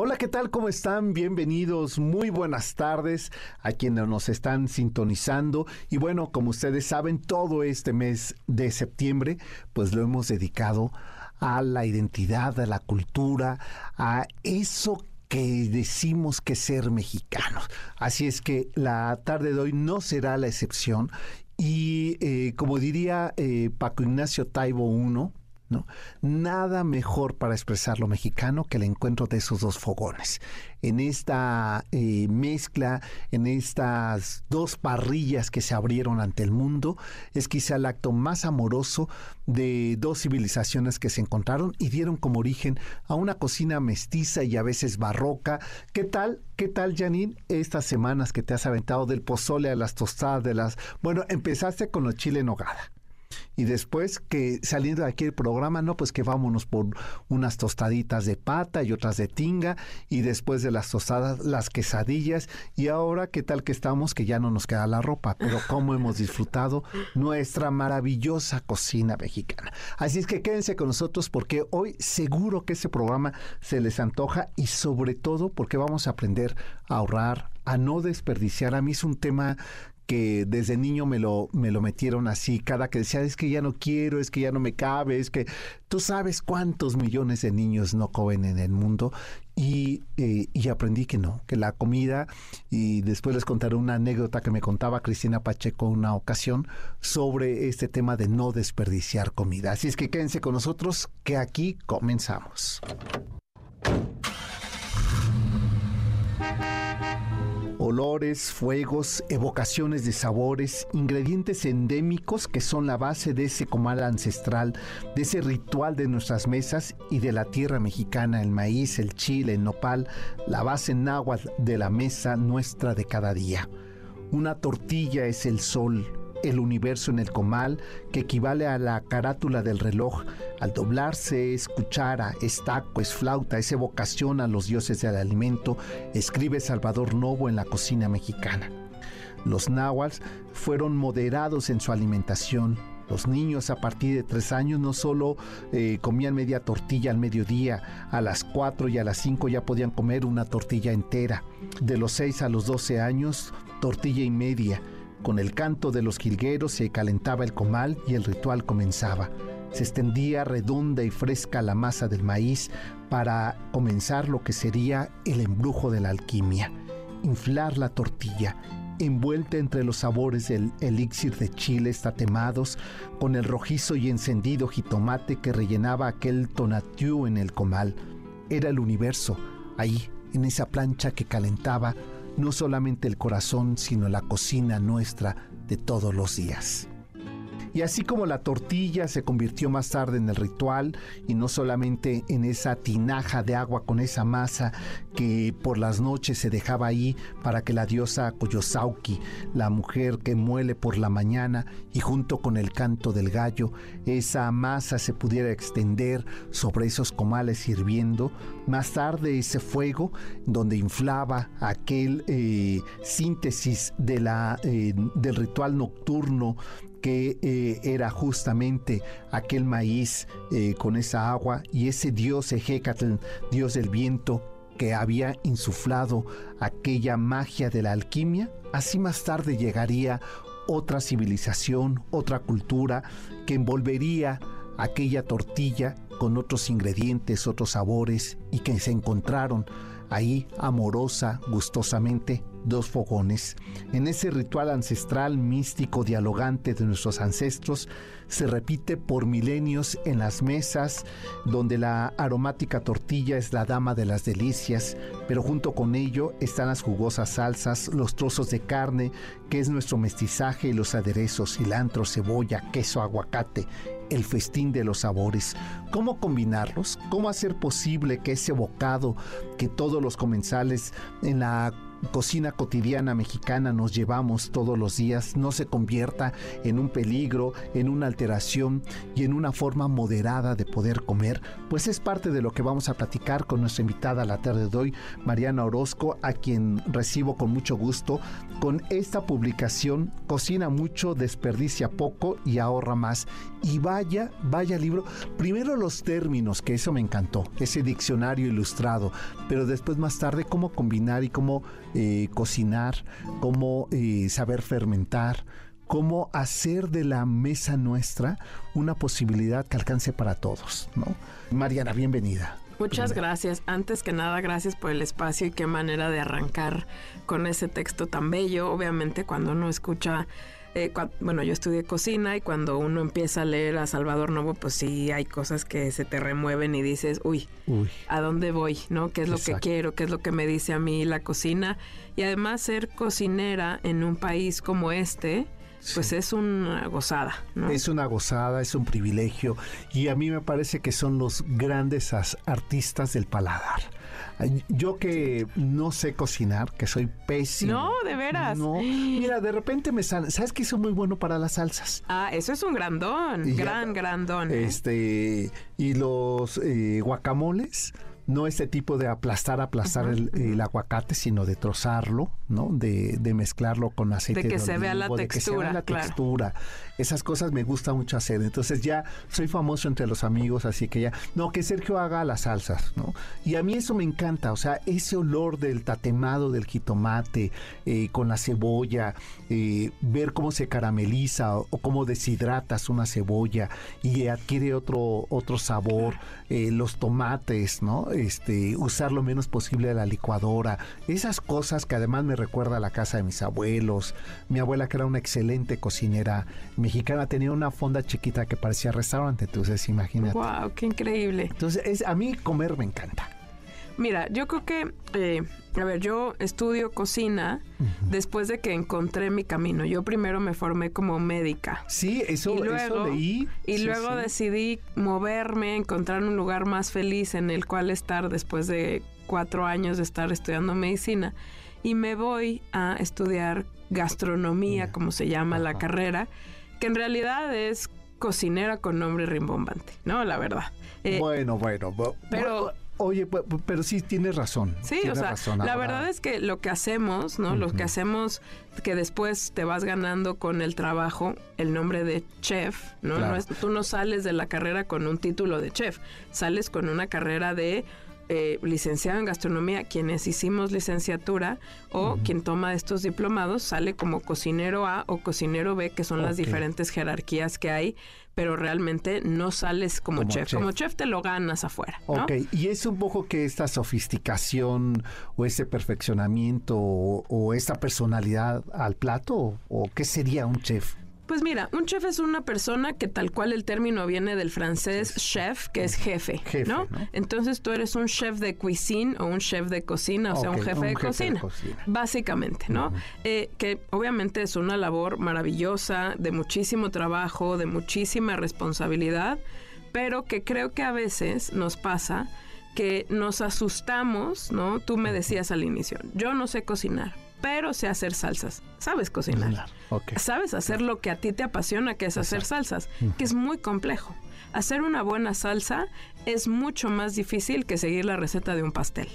Hola, ¿qué tal? ¿Cómo están? Bienvenidos, muy buenas tardes a quienes nos están sintonizando. Y bueno, como ustedes saben, todo este mes de septiembre, pues lo hemos dedicado a la identidad, a la cultura, a eso que decimos que ser mexicanos. Así es que la tarde de hoy no será la excepción. Y eh, como diría eh, Paco Ignacio Taibo I, Nada mejor para expresar lo mexicano que el encuentro de esos dos fogones. En esta eh, mezcla, en estas dos parrillas que se abrieron ante el mundo, es quizá el acto más amoroso de dos civilizaciones que se encontraron y dieron como origen a una cocina mestiza y a veces barroca. ¿Qué tal? ¿Qué tal, Janine? Estas semanas que te has aventado del pozole a las tostadas de las... Bueno, empezaste con los chile en nogada y después que saliendo de aquí el programa, no, pues que vámonos por unas tostaditas de pata y otras de tinga y después de las tostadas las quesadillas y ahora qué tal que estamos que ya no nos queda la ropa, pero cómo hemos disfrutado nuestra maravillosa cocina mexicana. Así es que quédense con nosotros porque hoy seguro que ese programa se les antoja y sobre todo porque vamos a aprender a ahorrar, a no desperdiciar. A mí es un tema que desde niño me lo, me lo metieron así, cada que decía, es que ya no quiero, es que ya no me cabe, es que tú sabes cuántos millones de niños no comen en el mundo y, eh, y, aprendí que no, que la comida, y después les contaré una anécdota que me contaba Cristina Pacheco una ocasión sobre este tema de no desperdiciar comida. Así es que quédense con nosotros, que aquí comenzamos. Olores, fuegos, evocaciones de sabores, ingredientes endémicos que son la base de ese comal ancestral, de ese ritual de nuestras mesas y de la tierra mexicana, el maíz, el chile, el nopal, la base náhuatl de la mesa nuestra de cada día. Una tortilla es el sol, el universo en el comal, que equivale a la carátula del reloj. Al doblarse es cuchara, es taco, es flauta, es evocación a los dioses del alimento, escribe Salvador Novo en la cocina mexicana. Los náhuatl fueron moderados en su alimentación. Los niños a partir de tres años no solo eh, comían media tortilla al mediodía, a las cuatro y a las cinco ya podían comer una tortilla entera. De los seis a los doce años, tortilla y media con el canto de los jilgueros se calentaba el comal y el ritual comenzaba. Se extendía redonda y fresca la masa del maíz para comenzar lo que sería el embrujo de la alquimia. Inflar la tortilla, envuelta entre los sabores del elixir de chiles tatemados, con el rojizo y encendido jitomate que rellenaba aquel tonatiuh en el comal. Era el universo, ahí, en esa plancha que calentaba no solamente el corazón, sino la cocina nuestra de todos los días. Y así como la tortilla se convirtió más tarde en el ritual y no solamente en esa tinaja de agua con esa masa que por las noches se dejaba ahí para que la diosa Koyosauki, la mujer que muele por la mañana y junto con el canto del gallo, esa masa se pudiera extender sobre esos comales hirviendo. Más tarde ese fuego donde inflaba aquel eh, síntesis eh, del ritual nocturno que eh, era justamente aquel maíz eh, con esa agua y ese dios Ejecatl, dios del viento, que había insuflado aquella magia de la alquimia, así más tarde llegaría otra civilización, otra cultura que envolvería aquella tortilla con otros ingredientes, otros sabores y que se encontraron ahí amorosa, gustosamente, dos fogones. En ese ritual ancestral, místico, dialogante de nuestros ancestros, se repite por milenios en las mesas, donde la aromática tortilla es la dama de las delicias, pero junto con ello están las jugosas salsas, los trozos de carne, que es nuestro mestizaje, y los aderezos, cilantro, cebolla, queso, aguacate, el festín de los sabores. ¿Cómo combinarlos? ¿Cómo hacer posible que ese bocado que todos los comensales en la cocina cotidiana mexicana nos llevamos todos los días no se convierta en un peligro, en una alteración y en una forma moderada de poder comer, pues es parte de lo que vamos a platicar con nuestra invitada la tarde de hoy, Mariana Orozco, a quien recibo con mucho gusto con esta publicación Cocina mucho, desperdicia poco y ahorra más. Y vaya, vaya libro. Primero los términos, que eso me encantó, ese diccionario ilustrado, pero después más tarde cómo combinar y cómo eh, cocinar, cómo eh, saber fermentar, cómo hacer de la mesa nuestra una posibilidad que alcance para todos. ¿no? Mariana, bienvenida. Muchas gracias. Antes que nada, gracias por el espacio y qué manera de arrancar con ese texto tan bello. Obviamente, cuando uno escucha eh, bueno, yo estudié cocina y cuando uno empieza a leer a Salvador Novo, pues sí hay cosas que se te remueven y dices, uy, ¿a dónde voy? ¿No? ¿Qué es lo que quiero? ¿Qué es lo que me dice a mí la cocina? Y además ser cocinera en un país como este, pues es una gozada. ¿no? Es una gozada, es un privilegio y a mí me parece que son los grandes artistas del paladar. Yo que no sé cocinar, que soy pésimo. No, de veras. No. Mira, de repente me sale. ¿Sabes que soy muy bueno para las salsas? Ah, eso es un grandón. gran, grandón. ¿eh? Este. Y los eh, guacamoles no este tipo de aplastar, aplastar el, aguacate, sino de trozarlo, ¿no? De, de mezclarlo con aceite de que se vea la textura, de que se vea la textura. Esas cosas me gusta mucho hacer. Entonces ya soy famoso entre los amigos, así que ya, no, que Sergio haga las salsas, ¿no? Y a mí eso me encanta, o sea, ese olor del tatemado del jitomate eh, con la cebolla, eh, ver cómo se carameliza o, cómo deshidratas una cebolla y adquiere otro, otro sabor, eh, los tomates, ¿no? Este, usar lo menos posible la licuadora, esas cosas que además me recuerda a la casa de mis abuelos. Mi abuela, que era una excelente cocinera mexicana, tenía una fonda chiquita que parecía restaurante, entonces imagínate. ¡Wow! ¡Qué increíble! Entonces, es, a mí comer me encanta. Mira, yo creo que, eh, a ver, yo estudio cocina después de que encontré mi camino. Yo primero me formé como médica. Sí, eso, y luego, leí. Y luego decidí moverme, encontrar un lugar más feliz en el cual estar después de cuatro años de estar estudiando medicina. Y me voy a estudiar gastronomía, como se llama la carrera, que en realidad es cocinera con nombre rimbombante, ¿no? La verdad. Eh, bueno, bueno, pero Oye, pero sí tienes razón. Sí, o sea, la verdad es que lo que hacemos, ¿no? Lo que hacemos que después te vas ganando con el trabajo el nombre de chef, ¿no? no es, tú no sales de la carrera con un título de chef, sales con una carrera de eh, licenciado en gastronomía, quienes hicimos licenciatura o quien toma estos diplomados sale como cocinero A o cocinero B, que son las diferentes jerarquías que hay, pero realmente no sales como, chef. Como chef te lo ganas afuera. Ok, y es un poco que esta sofisticación o ese perfeccionamiento o, o esta personalidad al plato, o qué sería un chef? Pues mira, un chef es una persona que tal cual el término viene del francés chef, que es jefe, ¿no? Entonces tú eres un chef de cuisine o un chef de cocina, o sea, un, jefe, de, cocina, básicamente, ¿no? Eh, que obviamente es una labor maravillosa, de muchísimo trabajo, de muchísima responsabilidad, pero que creo que a veces nos pasa que nos asustamos, ¿no? Tú me decías al inicio, yo no sé cocinar, pero sé hacer salsas. Sabes cocinar. Sabes hacer lo que a ti te apasiona, que es hacer salsas, que es muy complejo. Hacer una buena salsa es mucho más difícil que seguir la receta de un pastel.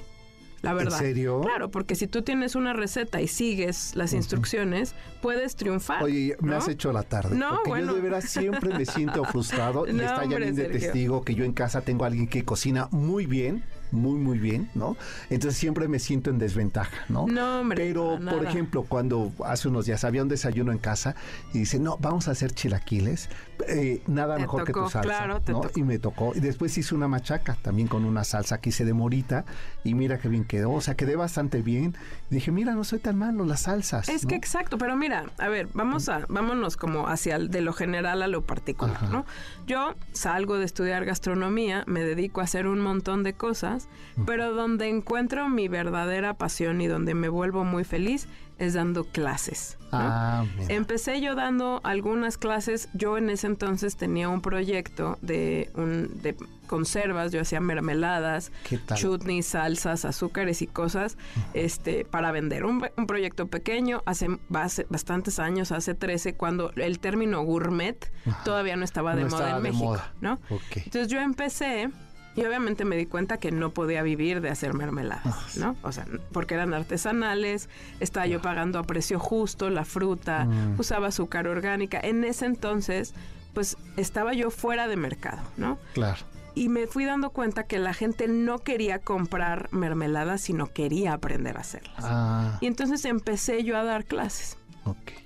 La verdad. ¿En serio? Claro, porque si tú tienes una receta y sigues las instrucciones, puedes triunfar. Oye, me has hecho la tarde. No, porque bueno. yo de veras siempre me siento frustrado y está ya bien de testigo que yo en casa tengo a alguien que cocina muy bien muy, muy bien, ¿no? Entonces siempre me siento en desventaja, ¿no? No, hombre. Pero, por ejemplo, cuando hace unos días había un desayuno en casa y dice, no, vamos a hacer chilaquiles, eh, nada mejor que tu salsa, claro, ¿no? Y me tocó. Y después hice una machaca también con una salsa que hice de morita y mira qué bien quedó, o sea, quedé bastante bien. dije, mira, no soy tan malo las salsas. Es que exacto, pero mira, a ver, vamos a, vámonos como hacia de lo general a lo particular, ¿no? Yo salgo de estudiar gastronomía, me dedico a hacer un montón de cosas cosas, pero donde encuentro mi verdadera pasión y donde me vuelvo muy feliz es dando clases. Ah, Empecé yo dando algunas clases. Yo en ese entonces tenía un proyecto de, un, de conservas. Yo hacía mermeladas, chutneys, salsas, azúcares y cosas este, para vender. Un, proyecto pequeño hace, bastantes años, hace 13, cuando el término gourmet todavía no estaba de moda en México. ¿no? Entonces yo empecé y obviamente me di cuenta que no podía vivir de hacer mermeladas, ah, ¿no? O sea, porque eran artesanales, estaba yo pagando a precio justo la fruta, mm. usaba azúcar orgánica. En ese entonces, pues estaba yo fuera de mercado, ¿no? Claro. Y me fui dando cuenta que la gente no quería comprar mermeladas, sino quería aprender a hacerlas. Ah. Y entonces empecé yo a dar clases.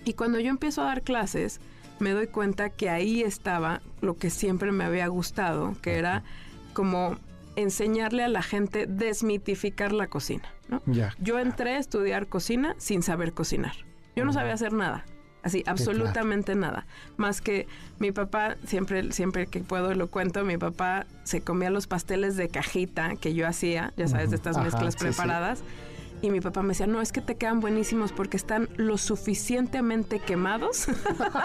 Y cuando yo empiezo a dar clases, me doy cuenta que ahí estaba lo que siempre me había gustado, que era como enseñarle a la gente desmitificar la cocina, ¿no? Yo entré a estudiar cocina sin saber cocinar. Yo no sabía hacer nada. Así, absolutamente nada. Más que mi papá, siempre, siempre que puedo lo cuento, mi papá se comía los pasteles de cajita que yo hacía, ya sabes, de estas mezclas preparadas. Y mi papá me decía, no, es que te quedan buenísimos porque están lo suficientemente quemados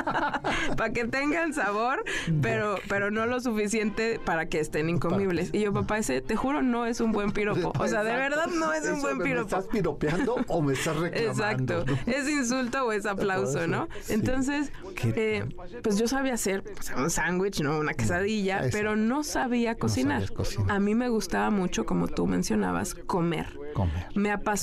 para que tengan sabor, pero, pero no lo suficiente para que estén incomibles. Y yo, papá, ese, te juro, no es un buen piropo. O sea, de verdad no es un buen piropo. ¿Me estás piropeando o me estás reclamando? Exacto. ¿Es insulto o es aplauso, no? Entonces, eh, pues yo sabía hacer pues, un sándwich, ¿no? Una quesadilla, pero no sabía cocinar. A mí me gustaba mucho, como tú mencionabas, comer. Comer. Me apasionaba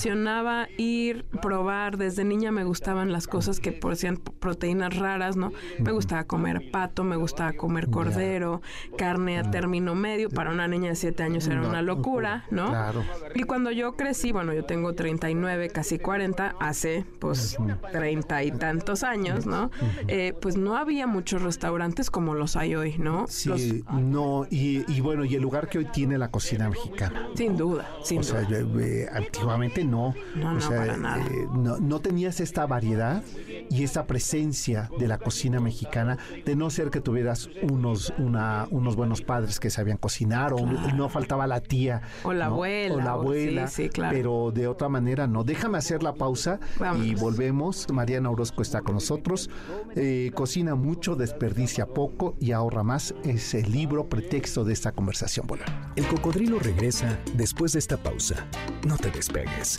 ir, probar. Desde niña me gustaban las cosas que poseían proteínas raras, ¿no? Me gustaba comer pato, me gustaba comer cordero, carne a término medio. Para una niña de 7 años era una locura, ¿no? Claro. Y cuando yo crecí, bueno, yo tengo 39, casi 40, hace pues treinta y tantos años, ¿no? Eh, pues no había muchos restaurantes como los hay hoy, ¿no? Sí, no, y, bueno, y el lugar que hoy tiene la cocina mexicana. Sin duda, sin duda. Eh, antiguamente no. No, no, para nada. Eh, no, tenías esta variedad y esta presencia de la cocina mexicana, de no ser que tuvieras unos, una, unos buenos padres que sabían cocinar, o no faltaba la tía. O la abuela. O la abuela. sí, claro. Pero de otra manera no. Déjame hacer la pausa y volvemos. Mariana Orozco está con nosotros. Eh, cocina mucho, desperdicia poco y ahorra más. Es el libro pretexto de esta conversación. Bueno. El cocodrilo regresa después de esta pausa. No te despegues.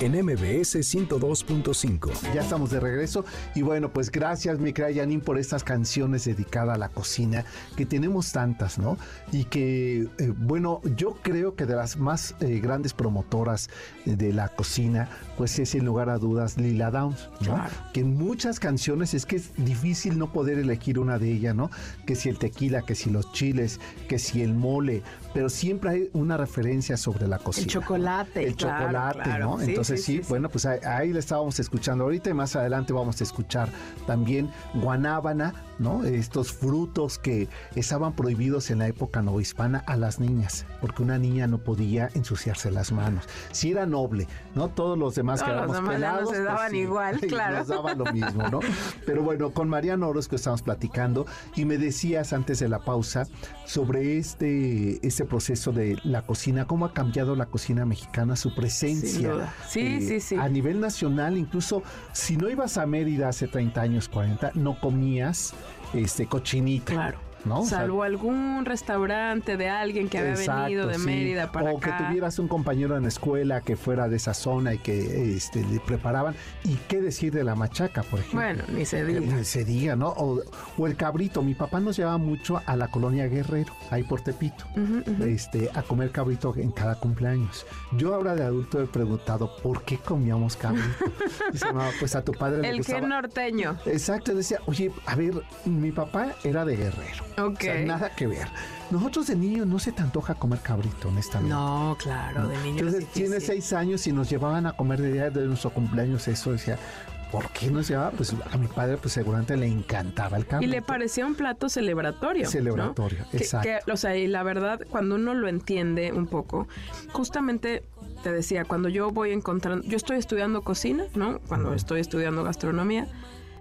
en MBS 102.5. Ya estamos de regreso y bueno, pues gracias mi Yanin por estas canciones dedicadas a la cocina, que tenemos tantas, ¿no? Y que, eh, bueno, yo creo que de las más eh, grandes promotoras de la cocina, pues es sin lugar a dudas Lila Downs, ¿no? Que en muchas canciones es que es difícil no poder elegir una de ellas, ¿no? Que si el tequila, que si los chiles, que si el mole, pero siempre hay una referencia sobre la cocina. El chocolate. El chocolate, ¿no? Entonces sí, bueno, pues ahí, le estábamos escuchando. Ahorita y más adelante vamos a escuchar también guanábana, ¿no? Estos frutos que estaban prohibidos en la época novohispana a las niñas, porque una niña no podía ensuciarse las manos. Si era noble, ¿no? Todos los demás que éramos pelados, se pues daban igual, claro. Nos daban lo mismo, ¿no? Pero bueno, con Mariano Orozco estamos platicando y me decías antes de la pausa sobre este, este proceso de la cocina, cómo ha cambiado la cocina mexicana, su presencia. Sí, eh, sí, sí. A nivel nacional, incluso si no ibas a Mérida hace 30 años, 40, no comías este cochinita. Claro. Salvo algún restaurante de alguien que había venido de Mérida para o que tuvieras un compañero en la escuela que fuera de esa zona y que este, le preparaban. ¿Y qué decir de la machaca, por ejemplo? Bueno, ni se diga. Ni se diga, ¿no? O, el cabrito. Mi papá nos llevaba mucho a la colonia Guerrero, ahí por Tepito, Este, a comer cabrito en cada cumpleaños. Yo ahora de adulto he preguntado, ¿por qué comíamos cabrito? Dice, no, pues a tu padre el le gustaba. El norteño. Exacto, decía, oye, a ver, mi papá era de Guerrero. Ok. nada que ver. Nosotros de niños no se te antoja comer cabrito, honestamente. No, claro, de niños. Entonces, tiene seis años y nos llevaban a comer de día de nuestro cumpleaños eso, decía, ¿por qué no se llevaba? Pues a mi padre, pues seguramente le encantaba el cabrito. Y le parecía un plato celebratorio. Celebratorio, exacto. o sea, y la verdad, cuando uno lo entiende un poco, justamente te decía, cuando yo voy encontrando, yo estoy estudiando cocina, ¿no? Cuando estoy estudiando gastronomía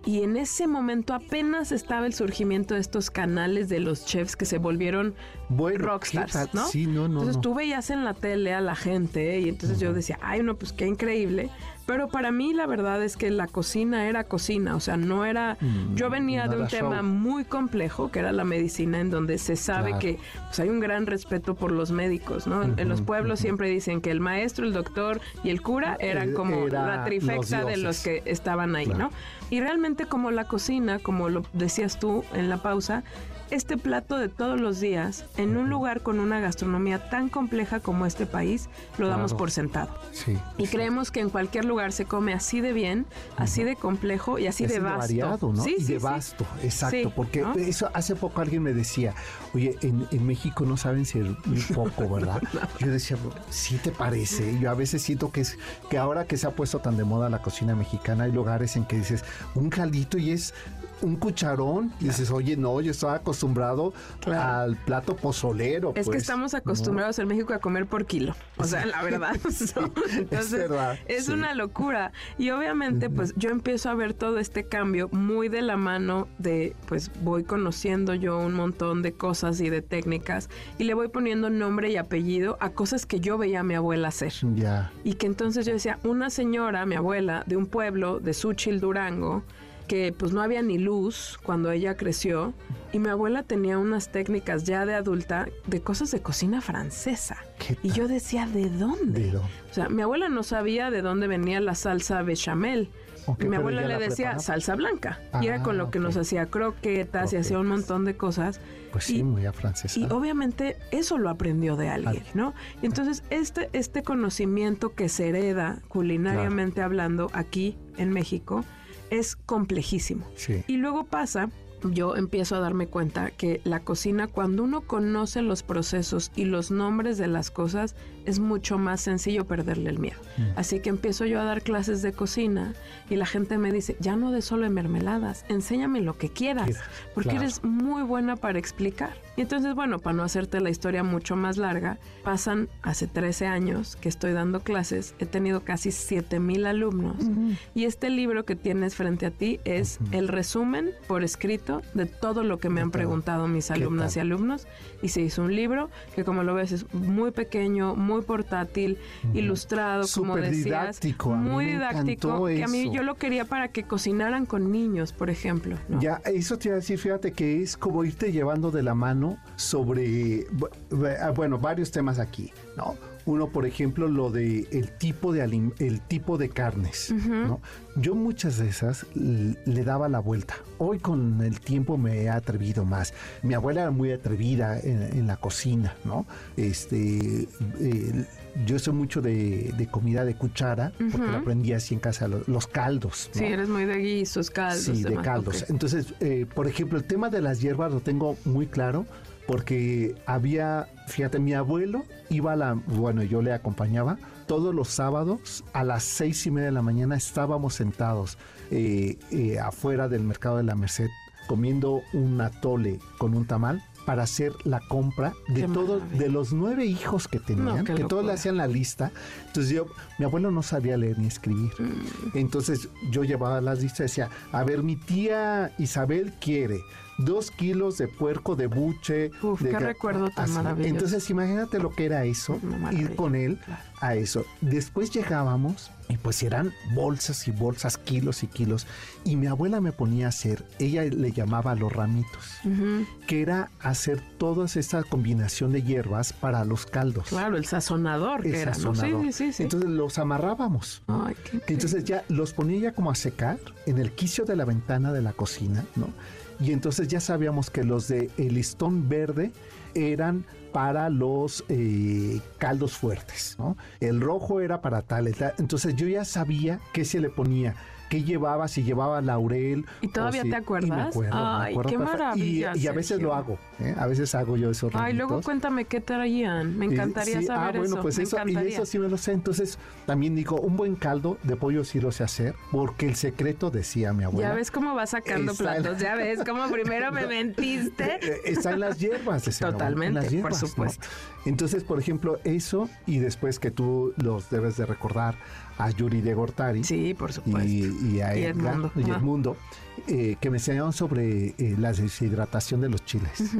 Y en ese momento apenas estaba el surgimiento de estos canales de los chefs que se volvieron rockstars, ¿no? Sí, no, no, entonces tú veías en la tele a la gente y entonces yo decía, ay, no, pues qué increíble. Pero para mí la verdad es que la cocina era cocina, o sea, no era... Mm, yo venía de un tema muy complejo, que era la medicina, en donde se sabe que pues, hay un gran respeto por los médicos, ¿no? en los pueblos siempre dicen que el maestro, el doctor y el cura eran como la trifecta de los que estaban ahí, ¿no? Y realmente como la cocina, como lo decías tú en la pausa, este plato de todos los días en un lugar con una gastronomía tan compleja como este país, lo damos por sentado. Sí, y creemos que en cualquier lugar se come así de bien, así de complejo y así, de vasto. variado, ¿no? Sí, y de vasto, exacto. porque eso hace poco alguien me decía, oye, en, México no saben ser muy poco, ¿verdad? Yo decía, sí te parece. Yo a veces siento que es que ahora que se ha puesto tan de moda la cocina mexicana, hay lugares en que dices un caldito y es un cucharón y dices, oye, no, yo estaba acostumbrado al plato pozolero. Es que pues, estamos acostumbrados en México a comer por kilo. O sea, la verdad. Entonces, es, una locura. Y obviamente, pues yo empiezo a ver todo este cambio muy de la mano de, pues voy conociendo yo un montón de cosas y de técnicas y le voy poniendo nombre y apellido a cosas que yo veía a mi abuela hacer. Ya. Y que entonces yo decía, una señora, mi abuela, de un pueblo de Suchil, Durango, que pues no había ni luz cuando ella creció y mi abuela tenía unas técnicas ya de adulta de cosas de cocina francesa. Y yo decía, ¿de dónde? O sea, mi abuela no sabía de dónde venía la salsa bechamel. mi abuela le decía salsa blanca. y era con lo ah, que nos hacía croquetas y hacía un montón de cosas. Pues sí, muy a francesa. Y obviamente eso lo aprendió de alguien, ¿no? Entonces, este, este conocimiento que se hereda culinariamente hablando aquí en México, es complejísimo. Y luego pasa yo empiezo a darme cuenta que la cocina, cuando uno conoce los procesos y los nombres de las cosas, es mucho más sencillo perderle el miedo. Mm. Así que empiezo yo a dar clases de cocina y la gente me dice, ya no de solo de mermeladas, enséñame lo que quieras, porque eres muy buena para explicar. Y entonces, bueno, para no hacerte la historia mucho más larga, pasan hace 13 años que estoy dando clases, he tenido casi 7 mil alumnos y este libro que tienes frente a ti es el resumen por escrito de todo lo que me han preguntado mis alumnas y alumnos y se hizo un libro que como lo ves es muy pequeño, muy portátil, ilustrado, como decías, didáctico. muy didáctico, que a mí yo lo quería para que cocinaran con niños, por ejemplo. Ya, eso te iba a decir, fíjate que es como irte llevando de la mano sobre, ah, bueno, varios temas aquí, ¿no? Uno, por ejemplo, lo de el tipo de el tipo de carnes, ¿no? Yo muchas de esas le daba la vuelta. Hoy con el tiempo me he atrevido más. Mi abuela era muy atrevida en, la cocina, ¿no? Este, yo soy mucho de, comida de cuchara, porque lo aprendí así en casa, los, caldos. Sí, eres muy de guisos, caldos. Sí, de caldos. Entonces, eh, por ejemplo, el tema de las hierbas lo tengo muy claro porque había, fíjate, mi abuelo iba a la, bueno, yo le acompañaba, todos los sábados a las seis y media de la mañana estábamos sentados eh, eh, afuera del mercado de la Merced comiendo un atole con un tamal para hacer la compra de todos, de los nueve hijos que tenían, que todos le hacían la lista. Entonces yo, mi abuelo no sabía leer ni escribir. Mm. Entonces yo llevaba las listas y decía, a ver, mi tía Isabel quiere dos kilos de puerco de buche. Uf, qué recuerdo tan maravilloso. Entonces, imagínate lo que era eso, ir con él a eso. Después llegábamos y pues eran bolsas y bolsas, kilos y kilos. Y mi abuela me ponía a hacer, ella le llamaba los ramitos, que era hacer toda esa combinación de hierbas para los caldos. Claro, el sazonador que era, Sí, sí, sí. Entonces los amarrábamos. Ay, qué, Entonces ya los ponía ya como a secar en el quicio de la ventana de la cocina, ¿no? Y entonces ya sabíamos que los de el listón verde eran para los eh, caldos fuertes, ¿no? El rojo era para tal, entonces yo ya sabía qué se le ponía qué llevaba, si llevaba laurel. ¿Y todavía te acuerdas? me acuerdo, Ay, qué maravilla. Y, a veces lo hago, ¿eh? a veces hago yo esos Ay, luego cuéntame qué traían, me encantaría saber ah, bueno, pues eso, y eso sí me lo sé. Entonces, también digo, un buen caldo de pollo sí lo sé hacer, porque el secreto decía mi abuela. Ya ves cómo va sacando platos, ya ves cómo primero me mentiste. Eh, eh, Están las hierbas, Totalmente, por supuesto. Entonces, por ejemplo, eso y después que tú los debes de recordar a Yuri de Gortari. Sí, por supuesto. Y, a Edmundo, y Edmundo eh, que me enseñaron sobre eh, la deshidratación de los chiles.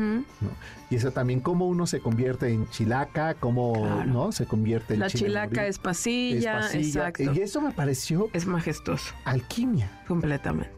Y eso también, cómo uno se convierte en chilaca, cómo no se convierte en La chilaca es pasilla, exacto. Y eso me pareció... Es majestuoso. Alquimia. Completamente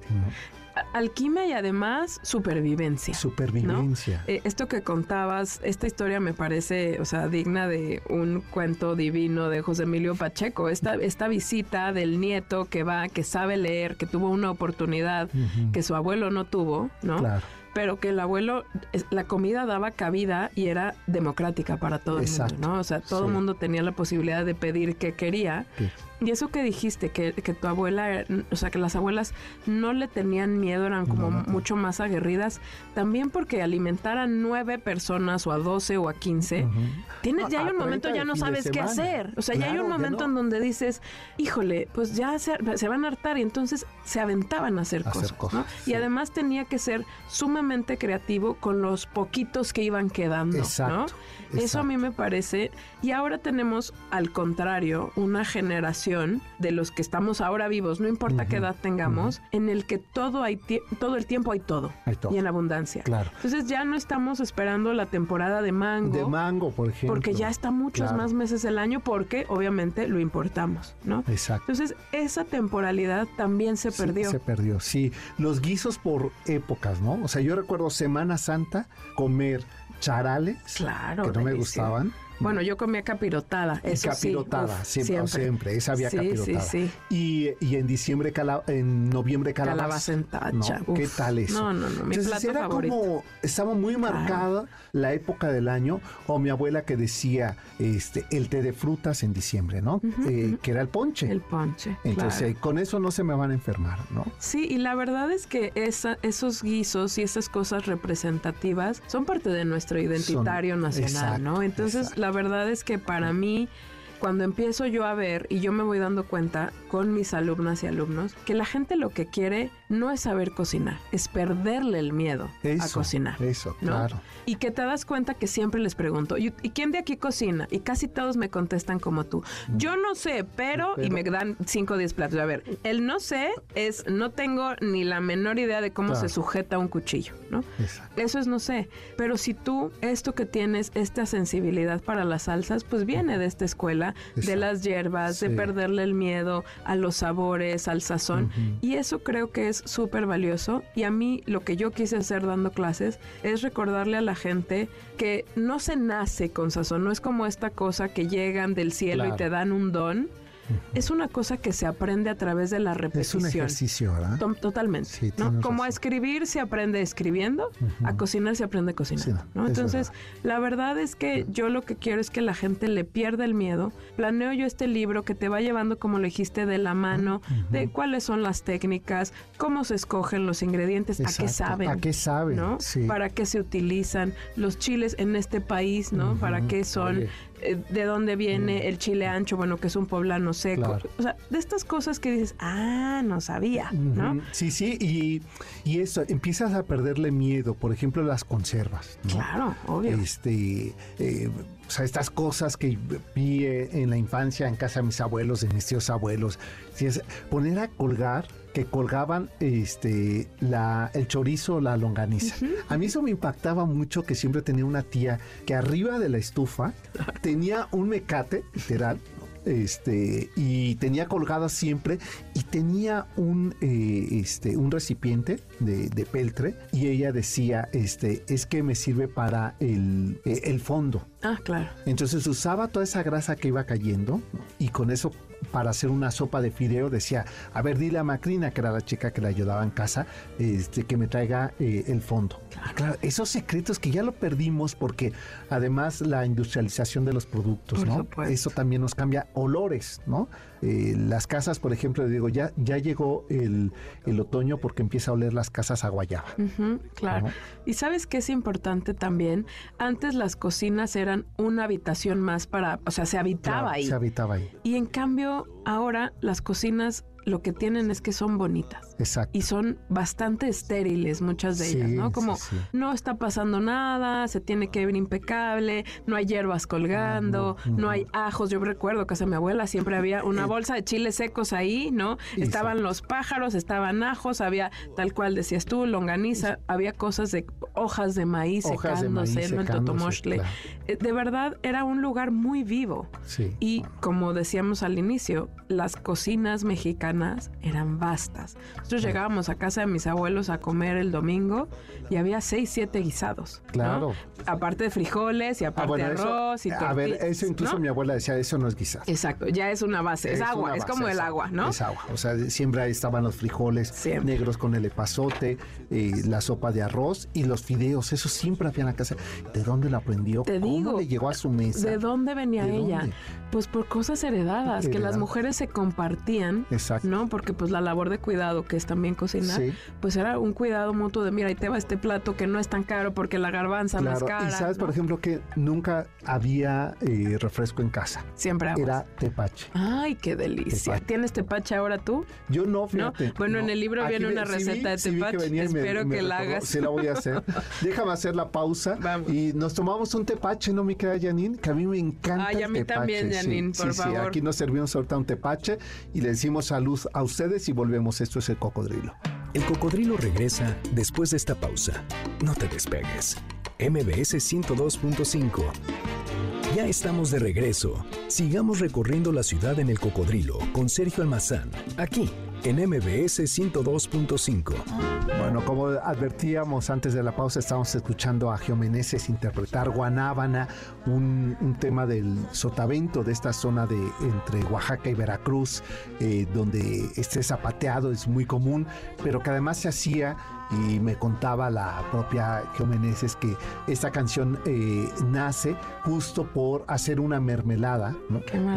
alquimia y además supervivencia. Supervivencia. Eh, esto que contabas, esta historia me parece, o sea, digna de un cuento divino de José Emilio Pacheco. Esta, esta visita del nieto que va, que sabe leer, que tuvo una oportunidad que su abuelo no tuvo, ¿no? Claro pero que el abuelo, la comida daba cabida y era democrática para todo el mundo, ¿no? O sea, todo el mundo tenía la posibilidad de pedir que quería. Y eso que dijiste, que, que, tu abuela, o sea, que las abuelas no le tenían miedo, eran como mucho más aguerridas, también porque alimentar a nueve personas o a doce o a quince, tienes, ya hay un momento ya no sabes qué hacer. O sea, ya hay un momento en donde dices, híjole, pues ya se, van a hartar y entonces se aventaban a hacer, cosas. ¿no? Y además tenía que ser sumamente creativo con los poquitos que iban quedando, ¿no? Eso a mí me parece. Y ahora tenemos, al contrario, una generación de los que estamos ahora vivos, no importa qué edad tengamos, en el que todo hay todo el tiempo hay todo, y en abundancia. Claro. Entonces ya no estamos esperando la temporada de mango. De mango, por ejemplo. Porque ya está muchos más meses del año porque obviamente lo importamos, ¿no? Exacto. Entonces esa temporalidad también se perdió. se perdió, sí. Los guisos por épocas, ¿no? O sea, yo recuerdo Semana Santa comer charales claro, que no me gustaban bueno, yo comía capirotada, eso capirotada, sí. siempre, siempre, esa había capirotada. Sí, sí. Y, y en diciembre, en noviembre calabaza. Calabaza en tacha. ¿Qué tal eso? No, no, no, mi Entonces, era como, estaba muy marcada la época del año, o mi abuela que decía, este, el té de frutas en diciembre, ¿no? Eh, que era el ponche. El ponche, Entonces, con eso no se me van a enfermar, ¿no? Sí, y la verdad es que esa, esos guisos y esas cosas representativas son parte de nuestro identitario nacional, ¿no? Entonces, la verdad es que para mí cuando empiezo yo a ver y yo me voy dando cuenta con mis alumnas y alumnos que la gente lo que quiere no es saber cocinar, es perderle el miedo a cocinar. Eso, claro. Y que te das cuenta que siempre les pregunto, ¿y, quién de aquí cocina? Y casi todos me contestan como tú. Yo no sé, pero, y me dan 5 o 10 platos. A ver, el no sé es no tengo ni la menor idea de cómo se sujeta un cuchillo, ¿no? Eso es no sé. Pero si tú, esto que tienes, esta sensibilidad para las salsas, pues viene de esta escuela de las hierbas, de perderle el miedo a los sabores, al sazón. Y eso creo que es súper valioso. Y a mí lo que yo quise hacer dando clases es recordarle a la gente que no se nace con sazón, no es como esta cosa que llegan del cielo y te dan un don es una cosa que se aprende a través de la repetición. Es un ejercicio, ¿verdad? Totalmente. Como a escribir se aprende escribiendo, a cocinar se aprende cocinando. Entonces, la verdad es que yo lo que quiero es que la gente le pierda el miedo. Planeo yo este libro que te va llevando, como lo dijiste, de la mano, de cuáles son las técnicas, cómo se escogen los ingredientes, a qué saben. A qué saben, ¿no? Para qué se utilizan los chiles en este país, ¿no? Para qué son. De dónde viene el chile ancho, bueno, que es un poblano seco. O sea, de estas cosas que dices, ah, no sabía, ¿no? Sí, sí, y, y, eso, empiezas a perderle miedo, por ejemplo, las conservas. Claro, obvio. Este, eh, o sea, estas cosas que vi eh, en la infancia en casa de mis abuelos, de mis tíos abuelos, poner a colgar que colgaban este la el chorizo la longaniza. A mí eso me impactaba mucho que siempre tenía una tía que arriba de la estufa tenía un mecate, literal, este y tenía colgada siempre y tenía un eh, este un recipiente de, peltre y ella decía este es que me sirve para el, eh, el fondo ah claro entonces usaba toda esa grasa que iba cayendo y con eso para hacer una sopa de fideo decía, a ver, dile a Macrina, que era la chica que le ayudaba en casa, este, que me traiga eh, el fondo. Claro. esos secretos que ya lo perdimos porque además la industrialización de los productos, ¿no? Eso también nos cambia olores, ¿no? Eh, las casas, por ejemplo, digo, ya, ya llegó el, otoño porque empieza a oler las casas a guayaba. claro. Y sabes que es importante también, antes las cocinas eran una habitación más para, o sea, se habitaba ahí. Se habitaba ahí. Y en cambio, ahora las cocinas lo que tienen es que son bonitas. Exacto. Y son bastante estériles muchas de ellas, ¿no? Como no está pasando nada, se tiene que ver impecable, no hay hierbas colgando, no, hay ajos. Yo recuerdo que a mi abuela siempre había una bolsa de chiles secos ahí, ¿no? Estaban los pájaros, estaban ajos, había tal cual decías tú, longaniza, había cosas de hojas de maíz secándose, ¿no? El totomostle. Eh, de verdad era un lugar muy vivo. Sí. Y como decíamos al inicio, las cocinas mexicanas eran vastas. Nosotros llegábamos a casa de mis abuelos a comer el domingo y había seis, siete guisados. Claro. Aparte de frijoles y aparte ah, de arroz y todo. A ver, eso incluso mi abuela decía, eso no es guisado. Exacto, ya es una base, es, agua, es como el agua, ¿no? Es agua, o sea, siempre ahí estaban los frijoles negros con el epazote, eh, la sopa de arroz y los fideos, eso siempre había en la casa. ¿De dónde lo aprendió? Te ¿Cómo digo, le llegó a su mesa? ¿De dónde venía ella? Pues por cosas heredadas, que las mujeres se compartían, Exacto. ¿no? Porque pues la labor de cuidado, que también cocinar, pues era un cuidado mutuo de, mira, ahí te va este plato que no es tan caro porque la garbanza no es cara. Y sabes, por ejemplo, que nunca había eh, refresco en casa. Siempre aguas. Era tepache. Ay, qué delicia. ¿Tienes tepache ahora tú? Yo no, fíjate. Bueno, en el libro viene una receta de tepache. Espero que la hagas. Sí, la voy a hacer. Déjame hacer la pausa y nos tomamos un tepache, ¿no, mi querida Janine? Que a mí me encanta Ay, a mí también, Janine, por favor. Sí, aquí nos servimos ahorita un tepache y le decimos salud a ustedes y volvemos. Esto es el El cocodrilo regresa después de esta pausa. No te despegues. MBS 102.5. Ya estamos de regreso. Sigamos recorriendo la ciudad en el cocodrilo con Sergio Almazán, aquí en MBS 102.5. Bueno, como advertíamos antes de la pausa, estamos escuchando a Geomeneses interpretar Guanábana, un, tema del sotavento de esta zona de entre Oaxaca y Veracruz, eh, donde este zapateado es muy común, pero que además se hacía y me contaba la propia Geomeneses que esta canción eh, nace justo por hacer una mermelada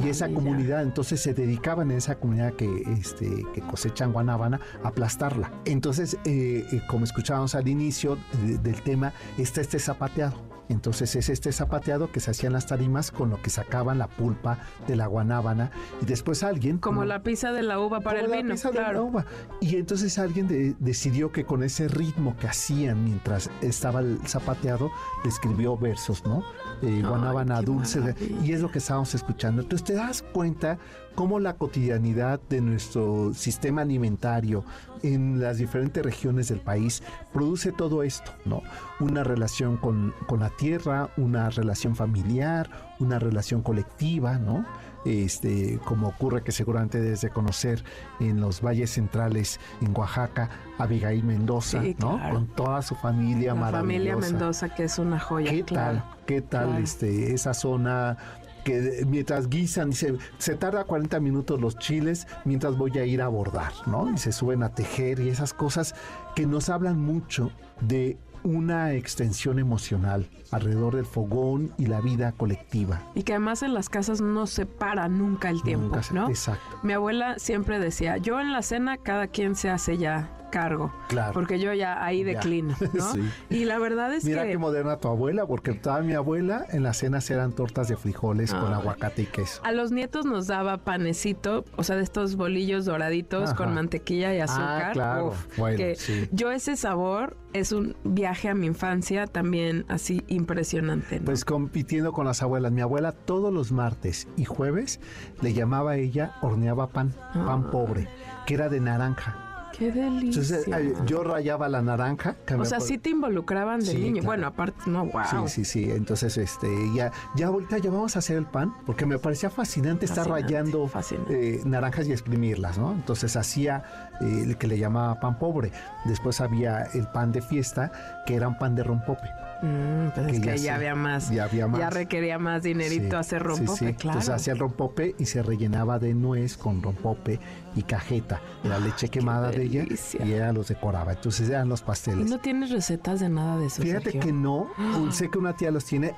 y esa comunidad entonces se dedicaban en esa comunidad que, este, que cosechan guanábana a aplastarla. Entonces eh, eh, como escuchábamos al inicio del tema está este zapateado entonces es este zapateado que se hacía en las tarimas con lo que sacaban la pulpa de la guanábana y después alguien... Como, la pizza de la uva para el vino. claro. Y entonces alguien decidió que con ese ritmo que hacían mientras estaba el zapateado, le escribió versos, ¿no? Eh, guanábana dulce. y es lo que estábamos escuchando. Entonces te das cuenta cómo la cotidianidad de nuestro sistema alimentario en las diferentes regiones del país produce todo esto, ¿no? Una relación con, con la tierra, una relación familiar, una relación colectiva, ¿no? Este, como ocurre que seguramente debes de conocer en los valles centrales en Oaxaca, Abigail Mendoza, ¿no? Con toda su familia La familia Mendoza, que es una joya. ¿Qué tal? ¿Qué tal este, esa zona que mientras guisan, se, se tarda 40 minutos los chiles mientras voy a ir a bordar, ¿no? Y se suben a tejer y esas cosas que nos hablan mucho de una extensión emocional alrededor del fogón y la vida colectiva. Y que además en las casas no se para nunca el tiempo, ¿no? Exacto. Mi abuela siempre decía, yo en la cena cada quien se hace ya cargo. Claro. Porque yo ya ahí declino, ¿no? Y la verdad es que... Mira qué moderna tu abuela, porque toda mi abuela en las cenas eran tortas de frijoles con aguacate y queso. A los nietos nos daba panecito, o sea, de estos bolillos doraditos con mantequilla y ah, azúcar. Ah, claro. bueno, Yo ese sabor es un viaje a mi infancia también así impresionante. Pues compitiendo con las abuelas. Mi abuela todos los martes y jueves le llamaba a ella horneaba pan, pan ah. pobre, que era de naranja. Qué delicia. Entonces, yo rayaba la naranja. O sea, sí te involucraban de niño. Bueno, aparte, no, wow. Sí, sí, sí. Entonces, este, ya, ya ahorita ya vamos a hacer el pan, porque me parecía fascinante, estar rayando eh, naranjas y exprimirlas, ¿no? Entonces hacía eh, el que le llamaba pan pobre. Después había el pan de fiesta, que era un pan de rompope. Mm, pues que, ya, había más, ya había más. Ya requería más dinerito hacer rompope, claro. Entonces hacía el rompope y se rellenaba de nuez con rompope y cajeta. La leche quemada de ella y ella los decoraba. Entonces eran los pasteles. ¿Y no tienes recetas de nada de eso? Fíjate que no. sé que una tía los tiene.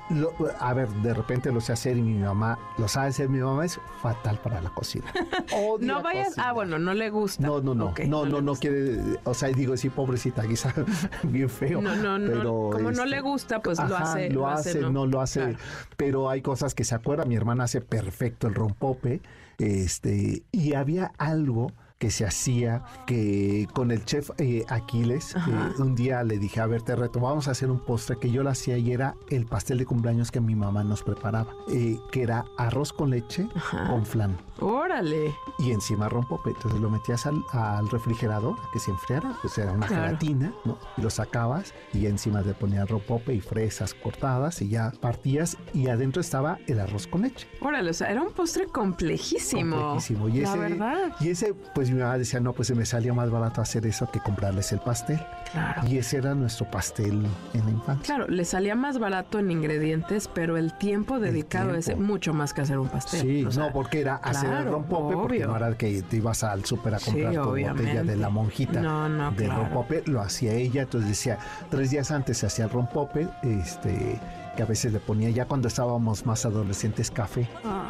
a ver, de repente lo sé hacer y mi mamá lo sabe hacer. Mi mamá es fatal para la cocina. no vayas. Ah, bueno, no le gusta. No, no, no. no, no, no, quiere. O sea, digo, sí, pobrecita, quizá bien feo. No, no, no. Como no le este, gusta, pues lo hace. Lo, hace, no, lo hace. Pero hay cosas que se acuerda. Mi hermana hace perfecto el rompope Este, y había algo que se hacía, que con el chef eh, Aquiles, eh, un día le dije, a ver, te reto, vamos a hacer un postre que yo lo hacía y era el pastel de cumpleaños que mi mamá nos preparaba, eh, que era arroz con leche con flan. Órale. Y encima rompope, entonces lo metías al, refrigerador a que se enfriara, pues era una gelatina, ¿no? Y lo sacabas y encima le ponías rompope y fresas cortadas y ya partías y adentro estaba el arroz con leche. Órale, o sea, era un postre complejísimo. Complejísimo. Y ese, verdad. Y ese, pues mi mamá decía, no, pues se me salía más barato hacer eso que comprarles el pastel. Claro. Y ese era nuestro pastel en la infancia. Claro, le salía más barato en ingredientes, pero el tiempo dedicado es mucho más que hacer un pastel. Sí, no, porque era hacer el rompope, porque no era que te ibas al súper a comprar tu botella de la monjita no, no, de rompope, lo hacía ella, entonces decía, tres días antes se hacía el rompope, este que a veces le ponía ya cuando estábamos más adolescentes café,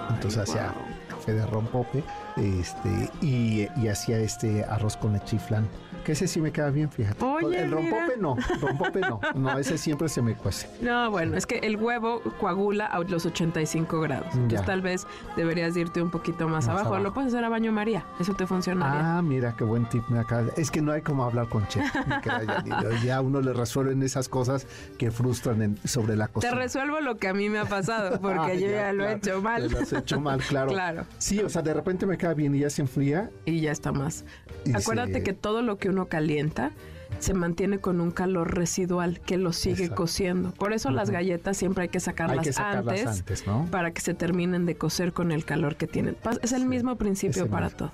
entonces hacía de rompope este, y, y hacía este arroz con leche que ese sí me queda bien, fíjate. el rompope no, rompope no, no, ese siempre se me cuece. No, bueno, es que el huevo coagula a los 85 grados. Entonces tal vez deberías irte un poquito más, abajo. Lo puedes hacer a baño María, eso te funciona. Ah, mira, qué buen tip me acaba. Es que no hay como hablar con Che. ya uno le resuelven esas cosas que frustran sobre la cocina. Te resuelvo lo que a mí me ha pasado, porque ah, yo ya, lo he hecho mal. lo has hecho mal, claro. claro. Sí, o sea, de repente me queda bien y ya se enfría. Y ya está más. Acuérdate que todo lo que uno calienta se mantiene con un calor residual que lo sigue cociendo. Por eso las galletas siempre hay que sacarlas, antes, para que se terminen de cocer con el calor que tienen. Es el mismo principio para todo.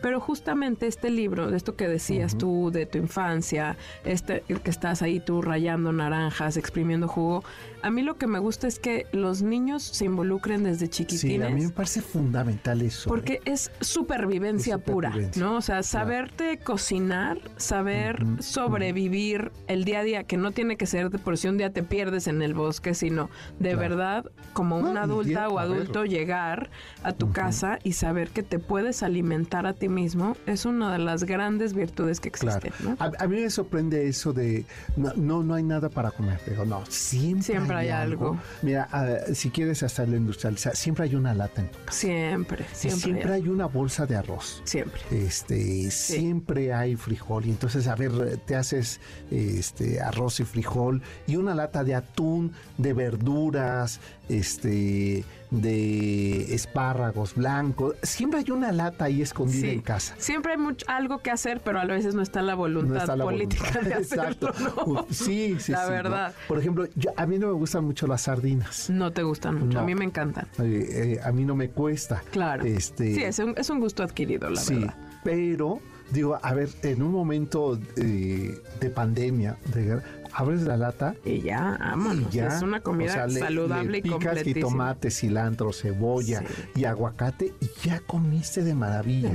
Pero justamente este libro, de esto que decías tú de tu infancia, este que estás ahí tú rayando naranjas, exprimiendo jugo, a mí lo que me gusta es que los niños se involucren desde chiquitines. Sí, a mí me parece fundamental eso. Porque ¿eh? es supervivencia, pura, ¿no? O sea, saberte cocinar, saber sobrevivir el día a día, que no tiene que ser de por si un día te pierdes en el bosque, sino de verdad, como una adulta o adulto, llegar a tu casa y saber que te puedes alimentar a ti mismo, es una de las grandes virtudes que existen. A, mí me sorprende eso de no, no, hay nada para comer, pero no, siempre, hay, algo. Mira, ah, si quieres hacerlo industrializar, siempre hay una lata en tu casa. Siempre, siempre. siempre hay, una bolsa de arroz. Siempre. Este, siempre hay frijol. Y entonces, a ver, te haces este, arroz y frijol y una lata de atún, de verduras, este, de espárragos blancos. Siempre hay una lata ahí escondida en casa. Siempre hay mucho, algo que hacer, pero a veces no está la voluntad política de hacerlo. Exacto. Sí, sí, La verdad. Por ejemplo, a mí no me gustan mucho las sardinas. No te gustan mucho. A mí me encantan. Eh, a mí no me cuesta. Claro. Este, sí, es un, es un gusto adquirido, la sí, verdad. Pero digo, a ver, en un momento eh, de pandemia, de, abres la lata y ya, vámonos. es una comida saludable y picas y tomate, cilantro, cebolla y aguacate y ya comiste de maravilla.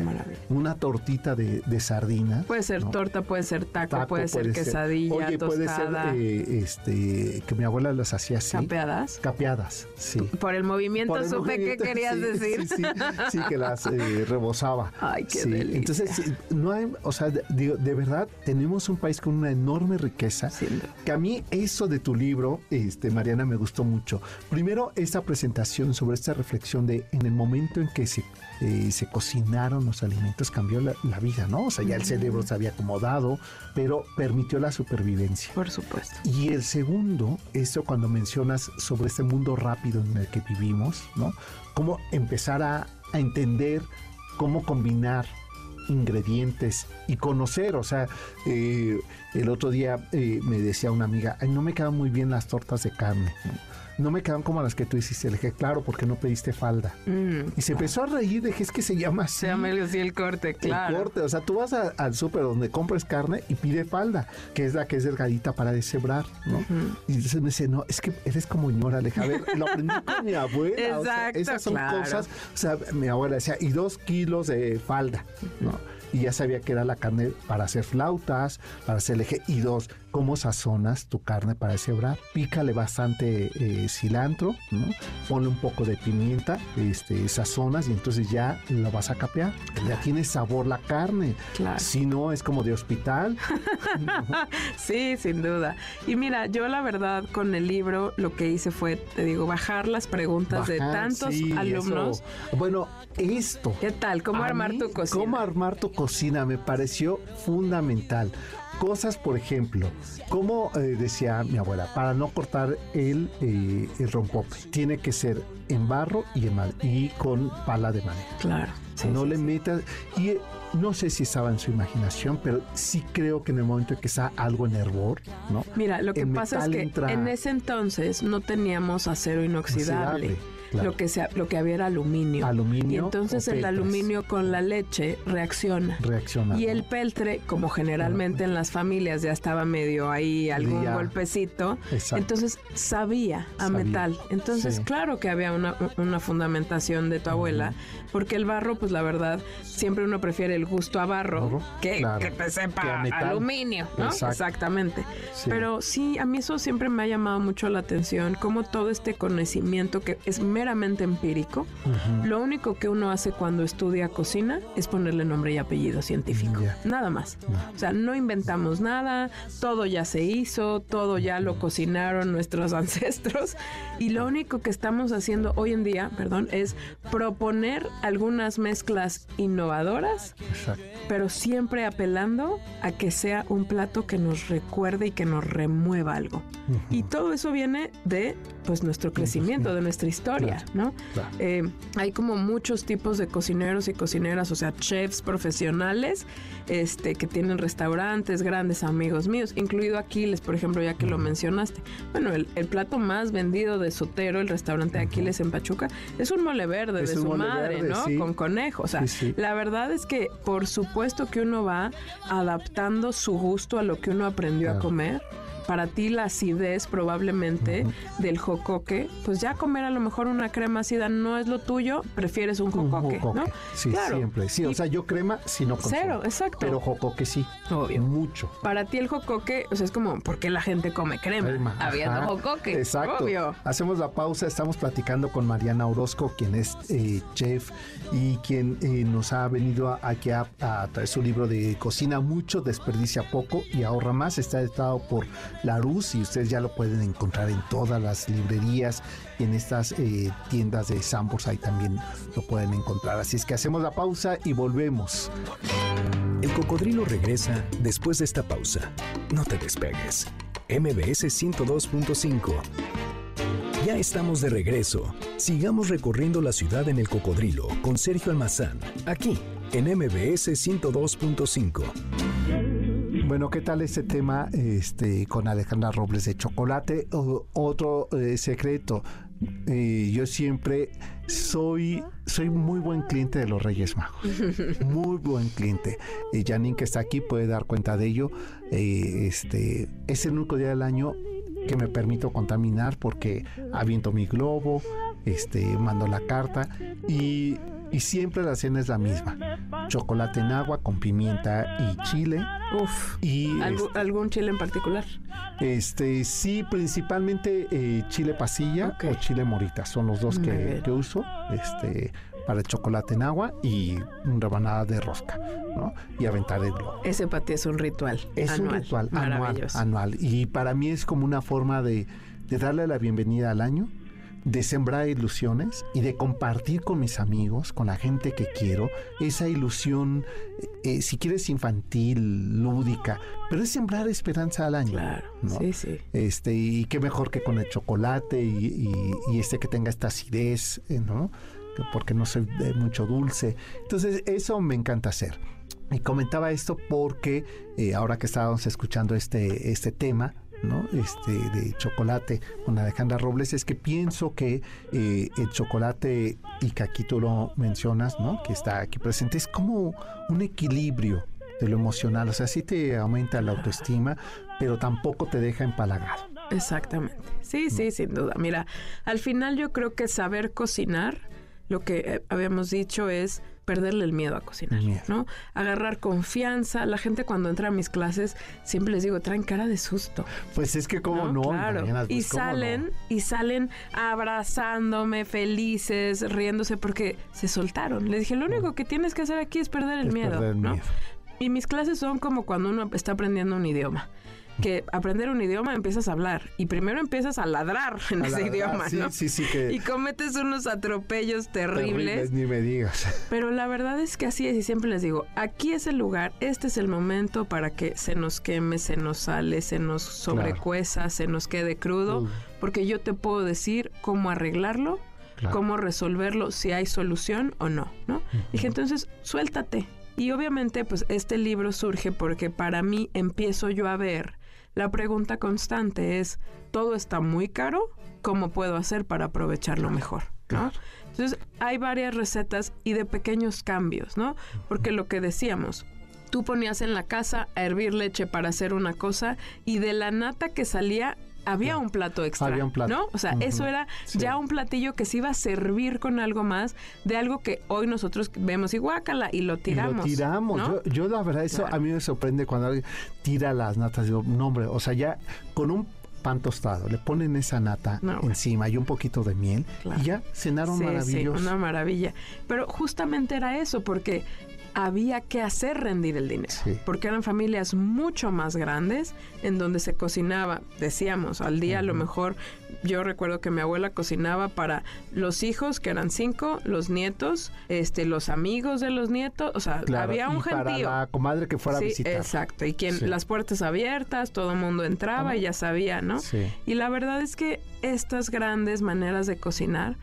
Una tortita de, sardina. Puede ser torta, puede ser taco, puede, ser quesadilla, Oye, puede ser eh, este que mi abuela las hacía así. ¿Capeadas? Capeadas, sí. Por el movimiento supe qué querías decir. Sí, sí, que las eh, rebosaba. Ay, qué delicia. Entonces, no hay, o sea, de, de, verdad tenemos un país con una enorme riqueza. Que a mí eso de tu libro, este, Mariana, me gustó mucho. Primero, esta presentación sobre esta reflexión de en el momento en que se, eh, se cocinaron los alimentos cambió la, vida, ¿no? O sea, ya el cerebro se había acomodado, pero permitió la supervivencia. Por supuesto. Y el segundo, eso cuando mencionas sobre este mundo rápido en el que vivimos, ¿no? Cómo empezar a, a entender cómo combinar ingredientes y conocer, o sea, eh, el otro día eh, me decía una amiga, Ay, no me quedan muy bien las tortas de carne me quedan como las que tú hiciste. Le dije, claro, porque no pediste falda. Mm. Y se empezó a reír, dije, es que se llama así. Se llama así el corte, claro. El corte, o sea, tú vas al súper donde compras carne y pide falda, que es la que es delgadita para deshebrar, ¿no? Y entonces me dice, no, es que eres como ñora, le dije, a ver, lo aprendí con mi abuela. Exacto, esas son cosas, o sea, mi abuela decía, y dos kilos de falda, ¿no? y ya sabía que era la carne para hacer flautas, para hacer eje. Y dos, ¿cómo sazonas tu carne para deshebrar? Pícale bastante eh, cilantro, ¿no? Ponle un poco de pimienta, este, esas zonas, y entonces ya lo vas a capear. Ya tiene sabor la carne. Claro. Si no, es como de hospital. sí, sin duda. Y mira, yo la verdad con el libro lo que hice fue, te digo, bajar las preguntas de tantos alumnos. Bueno, esto. ¿Qué tal? ¿Cómo armar tu cocina? ¿Cómo armar tu cocina? Me pareció fundamental. Cosas, por ejemplo, como eh, decía mi abuela, para no cortar el, eh, el rompope, tiene que ser en barro y, en y con pala de madera. Claro. no le metas. Y eh, no sé si estaba en su imaginación, pero sí creo que en el momento en que está algo en hervor, ¿no? Mira, lo que pasa es que en ese entonces no teníamos acero inoxidable lo que sea, lo que había era aluminio. Aluminio. Y entonces el aluminio con la leche reacciona. Reacciona. Y el peltre, como generalmente en las familias ya estaba medio ahí algún golpecito, entonces sabía a metal. Entonces, claro que había una, fundamentación de tu abuela, porque el barro, pues la verdad, siempre uno prefiere el gusto a barro que, que te sepa aluminio, ¿no? Exactamente. Pero sí, a mí eso siempre me ha llamado mucho la atención, como todo este conocimiento que es meramente empírico. Lo único que uno hace cuando estudia cocina es ponerle nombre y apellido científico. Nada más. O sea, no inventamos nada, todo ya se hizo, todo ya lo cocinaron nuestros ancestros y lo único que estamos haciendo hoy en día, perdón, es proponer algunas mezclas innovadoras, pero siempre apelando a que sea un plato que nos recuerde y que nos remueva algo. Y todo eso viene de pues nuestro crecimiento, de nuestra historia, ¿no? Eh, hay como muchos tipos de cocineros y cocineras, o sea, chefs profesionales, este, que tienen restaurantes, grandes amigos míos, incluido Aquiles, por ejemplo, ya que lo mencionaste. Bueno, el, plato más vendido de Sotero, el restaurante de Aquiles en Pachuca, es un mole verde de su madre, ¿no? Con conejo. O sea, la verdad es que por supuesto que uno va adaptando su gusto a lo que uno aprendió a comer para ti la acidez probablemente del jocoque, pues ya comer a lo mejor una crema ácida no es lo tuyo, prefieres un jocoque, ¿no? Sí, siempre. Sí, o sea, yo crema si no consumo. Cero, exacto. Pero jocoque sí. Obvio. Mucho. Para ti el jocoque, o sea, es como, ¿por qué la gente come crema? Habiendo jocoque. Exacto. Obvio. Hacemos la pausa, estamos platicando con Mariana Orozco, quien es eh, chef y quien eh, nos ha venido aquí a, traer su libro de cocina mucho, desperdicia poco y ahorra más. Está editado por la Luz y ustedes ya lo pueden encontrar en todas las librerías y en estas eh, tiendas de Sambors ahí también lo pueden encontrar. Así es que hacemos la pausa y volvemos. El cocodrilo regresa después de esta pausa. No te despegues. MBS 102.5. Ya estamos de regreso. Sigamos recorriendo la ciudad en el cocodrilo con Sergio Almazán, aquí en MBS 102.5. Bueno, ¿qué tal este tema este, con Alejandra Robles de chocolate? otro eh, secreto. Eh, yo siempre soy, soy muy buen cliente de los Reyes Magos. Muy buen cliente. Y Janine, que está aquí, puede dar cuenta de ello. Eh, este, es el único día del año que me permito contaminar porque aviento mi globo, este, mando la carta y y siempre la cena es la misma. Chocolate en agua con pimienta y chile. Uf. Y ¿Algún chile en particular? Este, sí, principalmente eh, chile pasilla o chile morita. Son los dos que, que, uso. Este, para el chocolate en agua y una rebanada de rosca, ¿no? Y aventar el globo. Ese para ti es un ritual. Es un ritual anual, anual. Y para mí es como una forma de, de darle la bienvenida al año de sembrar ilusiones y de compartir con mis amigos, con la gente que quiero, esa ilusión, eh, si quieres, infantil, lúdica, pero es sembrar esperanza al año. Claro, sí, sí. Este, y qué mejor que con el chocolate y, este que tenga esta acidez, eh, ¿no? Porque no soy de mucho dulce. Entonces, eso me encanta hacer. Y comentaba esto porque eh, ahora que estábamos escuchando este, este tema, ¿no? Este, de chocolate con Alejandra Robles, es que pienso que eh, el chocolate, y que aquí tú lo mencionas, ¿no? Que está aquí presente, es como un equilibrio de lo emocional, o sea, sí te aumenta la autoestima, pero tampoco te deja empalagado. Exactamente. Sí, sí, sin duda. Mira, al final yo creo que saber cocinar, lo que eh, habíamos dicho es perderle el miedo a cocinar, ¿no? Agarrar confianza. La gente cuando entra a mis clases siempre les digo, traen cara de susto. Pues es que como no, claro. y pues, salen y salen abrazándome, felices, riéndose porque se soltaron. Les dije, lo único que tienes que hacer aquí es perder el miedo, ¿no? Y mis clases son como cuando uno está aprendiendo un idioma que aprender un idioma empiezas a hablar y primero empiezas a ladrar en ese idioma, ¿no? Sí, sí, que y cometes unos atropellos terribles. Ni me digas. Pero la verdad es que así es y siempre les digo, aquí es el lugar, este es el momento para que se nos queme, se nos sale, se nos sobrecueza, se nos quede crudo, porque yo te puedo decir cómo arreglarlo, cómo resolverlo, si hay solución o no, ¿no? Dije, entonces, suéltate. Y obviamente, pues este libro surge porque para mí empiezo yo a ver la pregunta constante es, ¿todo está muy caro? ¿Cómo puedo hacer para aprovecharlo mejor? ¿no? Entonces, hay varias recetas y de pequeños cambios, ¿no? Porque lo que decíamos, tú ponías en la casa a hervir leche para hacer una cosa y de la nata que salía había un plato extra, había un plato. ¿no? O sea, eso era ya un platillo que se iba a servir con algo más de algo que hoy nosotros vemos y guácala y lo tiramos. Y lo tiramos. Yo, yo, la verdad, eso a mí me sorprende cuando alguien tira las natas. Digo, no, hombre, o sea, ya con un pan tostado, le ponen esa nata encima y un poquito de miel y ya cenaron maravilloso. Sí, una maravilla. Pero justamente era eso, porque había que hacer rendir el dinero, porque eran familias mucho más grandes en donde se cocinaba, decíamos, al día a lo mejor yo recuerdo que mi abuela cocinaba para los hijos, que eran cinco, los nietos, este, los amigos de los nietos, o sea, había un y Para la comadre que fuera a visitar. Exacto, y quien las puertas abiertas, todo el mundo entraba y ya sabía, ¿no? Y la verdad es que estas grandes maneras de cocinar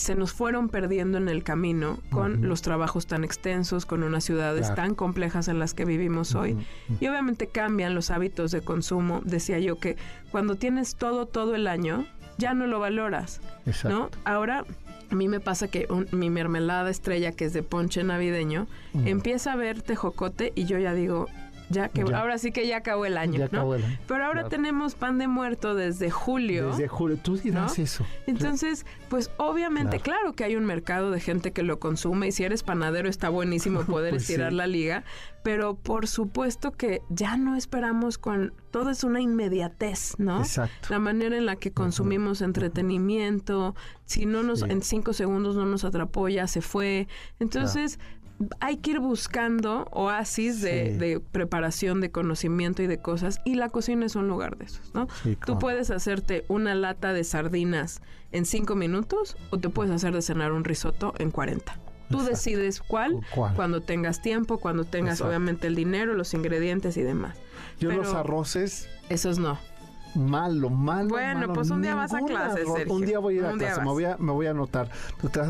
se nos fueron perdiendo en el camino con los trabajos tan extensos, con unas ciudades tan complejas en las que vivimos hoy. Y obviamente cambian los hábitos de consumo. Decía yo que cuando tienes todo, todo el año, ya no lo valoras. ¿no? Ahora a mí me pasa que mi mermelada estrella, que es de ponche navideño, empieza a ver tejocote y yo ya digo, ya que ahora sí que ya acabó el año, ¿no? Pero ahora tenemos pan de muerto desde julio. Desde julio, tú dirás eso. Entonces, pues obviamente, claro. que hay un mercado de gente que lo consume y si eres panadero está buenísimo poder pues estirar la liga, pero por supuesto que ya no esperamos con todo es una inmediatez, ¿no? Exacto. La manera en la que consumimos entretenimiento, si no nos en cinco segundos no nos atrapó ya se fue, entonces hay que ir buscando oasis de, preparación, de conocimiento y de cosas, y la cocina es un lugar de esos, ¿no? Tú puedes hacerte una lata de sardinas en cinco minutos o te puedes hacer de cenar un risotto en 40. Tú decides cuál, cuando tengas tiempo, cuando tengas obviamente el dinero, los ingredientes y demás. Yo los arroces... Esos no. Malo, malo. Bueno, pues un día vas a clase, Un día voy a ir a clase, me voy a, me voy a anotar.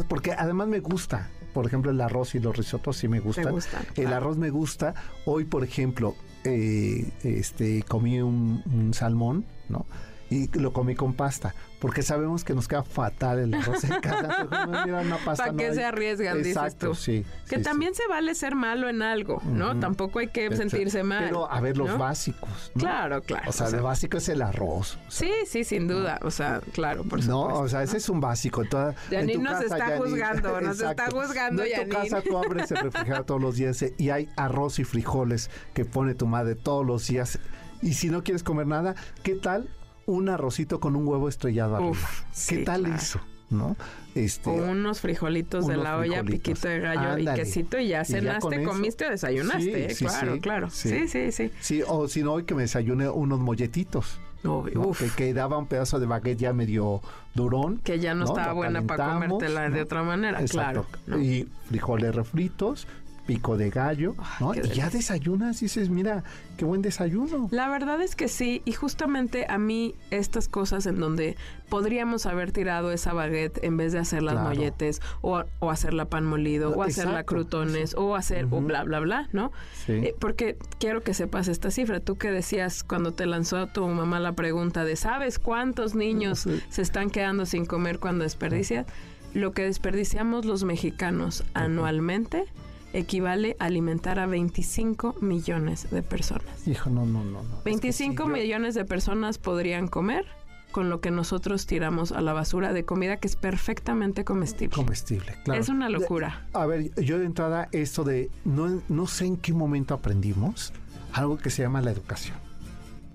Porque además me gusta por ejemplo, el arroz y los risotos sí me gustan. el arroz me gusta. Hoy, por ejemplo, eh, este, comí un salmón, ¿no? Y lo comí con pasta, porque sabemos que nos queda fatal el arroz en casa. ¿Para qué se arriesgan, dices tú? sí. Que también se vale ser malo en algo, ¿no? Tampoco hay que sentirse mal. Pero, a ver, los básicos. Claro, claro. O sea, el básico es el arroz. sí, sí, sin duda. O sea, claro, por supuesto. No, o sea, ese es un básico. Toda, Yanin nos está juzgando, nos está juzgando, En tu casa tú abres el refrigerador todos los días y hay arroz y frijoles que pone tu madre todos los días. Y si no quieres comer nada, ¿qué tal un arrocito con un huevo estrellado arriba. ¿Qué tal eso? ¿no? Este, o unos frijolitos de la olla, piquito de gallo y quesito y ya cenaste, comiste o desayunaste, ¿eh? claro, claro. Sí. sí, sí, sí. o si no, hoy que me desayune unos molletitos. Que, que, daba un pedazo de baguette ya medio durón. Que ya no, estaba buena para comértela de otra manera, claro. Y frijoles refritos, pico de gallo, ¿no? y ya desayunas y dices, mira, qué buen desayuno. La verdad es que sí, y justamente a mí estas cosas en donde podríamos haber tirado esa baguette en vez de hacer las molletes o, o hacerla pan molido o hacerla crutones o hacer o bla, bla, bla, ¿no? Sí. Eh, porque quiero que sepas esta cifra. Tú que decías cuando te lanzó tu mamá la pregunta de ¿sabes cuántos niños se están quedando sin comer cuando desperdicias? Lo que desperdiciamos los mexicanos anualmente equivale a alimentar a 25 millones de personas. Hijo, no, no, no. no. 25 millones de personas podrían comer con lo que nosotros tiramos a la basura de comida que es perfectamente comestible. Comestible, claro. Es una locura. a ver, yo de entrada esto de no, no sé en qué momento aprendimos algo que se llama la educación,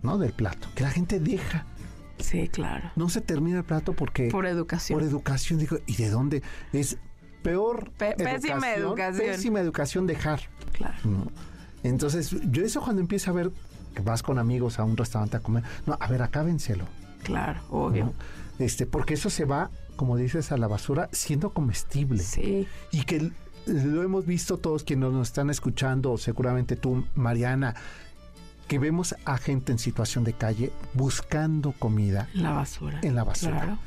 ¿no? Del plato, que la gente deja. Sí, claro. No se termina el plato porque... Por educación. Por educación, digo, ¿y de dónde? Es peor... pésima educación. Pésima educación dejar. Claro. Entonces, yo eso cuando empiezo a ver que vas con amigos a un restaurante a comer, no, a ver, acábenselo. Claro, obvio. Este, porque eso se va, como dices, a la basura siendo comestible. Sí. Y que lo hemos visto todos quienes nos están escuchando, seguramente tú, Mariana, que vemos a gente en situación de calle buscando comida. En la basura. En la basura. Claro.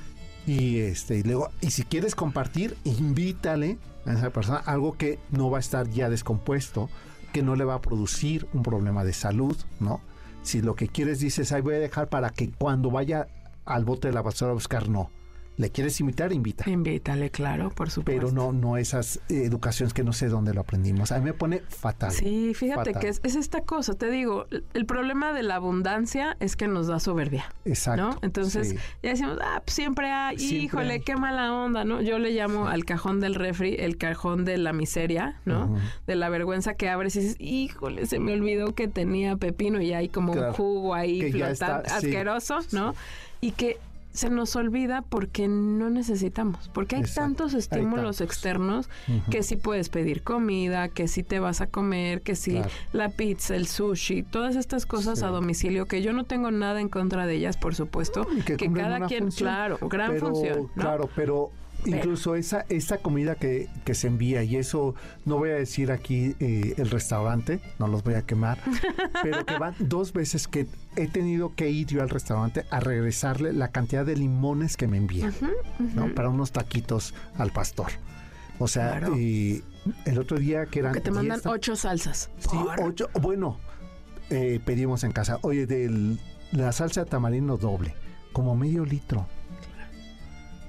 Y este, y luego, y si quieres compartir, invítale a esa persona algo que no va a estar ya descompuesto, que no le va a producir un problema de salud, ¿no? Si lo que quieres dices, ay, voy a dejar para que cuando vaya al bote de la basura a buscar, no ¿Le quieres invitar? Invita. Invítale, claro, por supuesto. Pero no, no esas educaciones que no sé dónde lo aprendimos. A mí me pone fatal. Sí, fíjate que es, esta cosa. Te digo, el problema de la abundancia es que nos da soberbia. Exacto. ¿no? Entonces, ya decimos, ah, pues siempre hay, híjole, qué mala onda, ¿no? Yo le llamo al cajón del refri el cajón de la miseria, ¿no? De la vergüenza que abres y dices, híjole, se me olvidó que tenía pepino y hay como un jugo ahí flotando, asqueroso, ¿no? Y que se nos olvida porque no necesitamos, porque hay tantos estímulos externos que si puedes pedir comida, que si te vas a comer, que si la pizza, el sushi, todas estas cosas a domicilio que yo no tengo nada en contra de ellas, por supuesto, que, cada quien, claro, gran función, claro, pero Incluso esa, esa comida que, que, se envía, y eso no voy a decir aquí eh, el restaurante, no los voy a quemar, pero que van dos veces que he tenido que ir yo al restaurante a regresarle la cantidad de limones que me envía, ¿no? Para unos taquitos al pastor. O sea, y el otro día que eran... Que te mandan ocho salsas. Sí, ocho. Bueno, eh, pedimos en casa, oye, de la salsa de tamarindo doble, como medio litro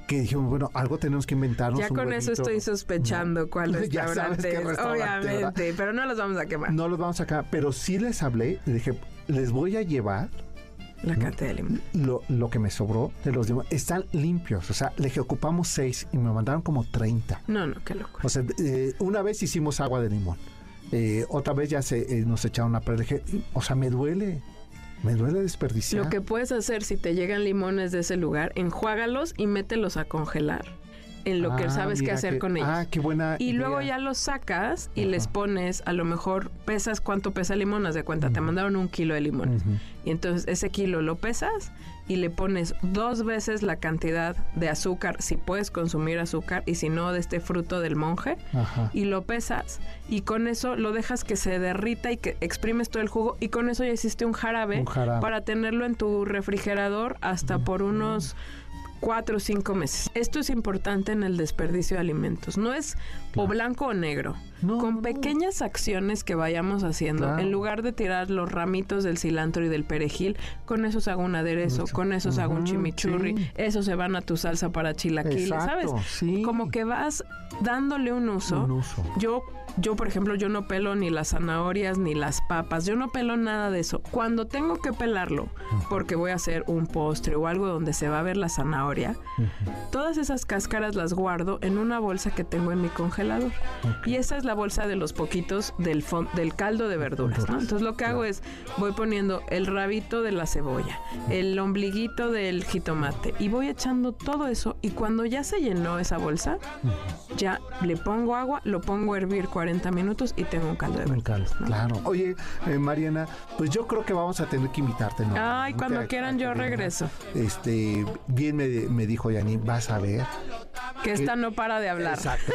que dijimos, bueno, algo tenemos que inventarnos. Ya con eso estoy sospechando cuál restaurante es, obviamente, pero no los vamos a quemar. No los vamos a quemar, pero sí les hablé, les dije, les voy a llevar la cantidad de limón. Lo, lo, que me sobró de los limones. Están limpios. O sea, le dije, ocupamos seis y me mandaron como 30. No, no, qué loco. O sea, eh, una vez hicimos agua de limón. Eh, otra vez ya se eh, nos echaron a perder. Dije, o sea, me duele. Me duele desperdiciar. Lo que puedes hacer si te llegan limones de ese lugar, enjuágalos y mételos a congelar en lo que ah, sabes qué hacer con ellos. Ah, qué buena. Y luego ya los sacas y les pones, a lo mejor pesas cuánto pesa limón, haz de cuenta, te mandaron un kilo de limones. Y entonces ese kilo lo pesas y le pones dos veces la cantidad de azúcar, si puedes consumir azúcar, y si no, de este fruto del monje, y lo pesas, y con eso lo dejas que se derrita y que exprimes todo el jugo, y con eso ya hiciste un jarabe, para tenerlo en tu refrigerador hasta por unos cuatro o cinco meses. Esto es importante en el desperdicio de alimentos. No es o blanco o negro. Con pequeñas acciones que vayamos haciendo, en lugar de tirar los ramitos del cilantro y del perejil, con eso se hago un aderezo, con eso se hago un chimichurri, eso se van a tu salsa para chilaquiles, ¿sabes? Como que vas dándole un uso. un uso. Yo yo, por ejemplo, yo no pelo ni las zanahorias ni las papas. Yo no pelo nada de eso. Cuando tengo que pelarlo, porque voy a hacer un postre o algo donde se va a ver la zanahoria, todas esas cáscaras las guardo en una bolsa que tengo en mi congelador. Y esa es la bolsa de los poquitos del, del caldo de verduras. Entonces lo que hago es, voy poniendo el rabito de la cebolla, el ombliguito del jitomate y voy echando todo eso y cuando ya se llenó esa bolsa, ya le pongo agua, lo pongo a hervir 40 minutos y tengo un caldo de verduras. Claro. Oye, eh, Mariana, pues yo creo que vamos a tener que invitarte. ¿no? Ay, cuando quieran yo regreso. Este, bien me, me dijo Yani, vas a ver. Que esta no para de hablar. Exacto.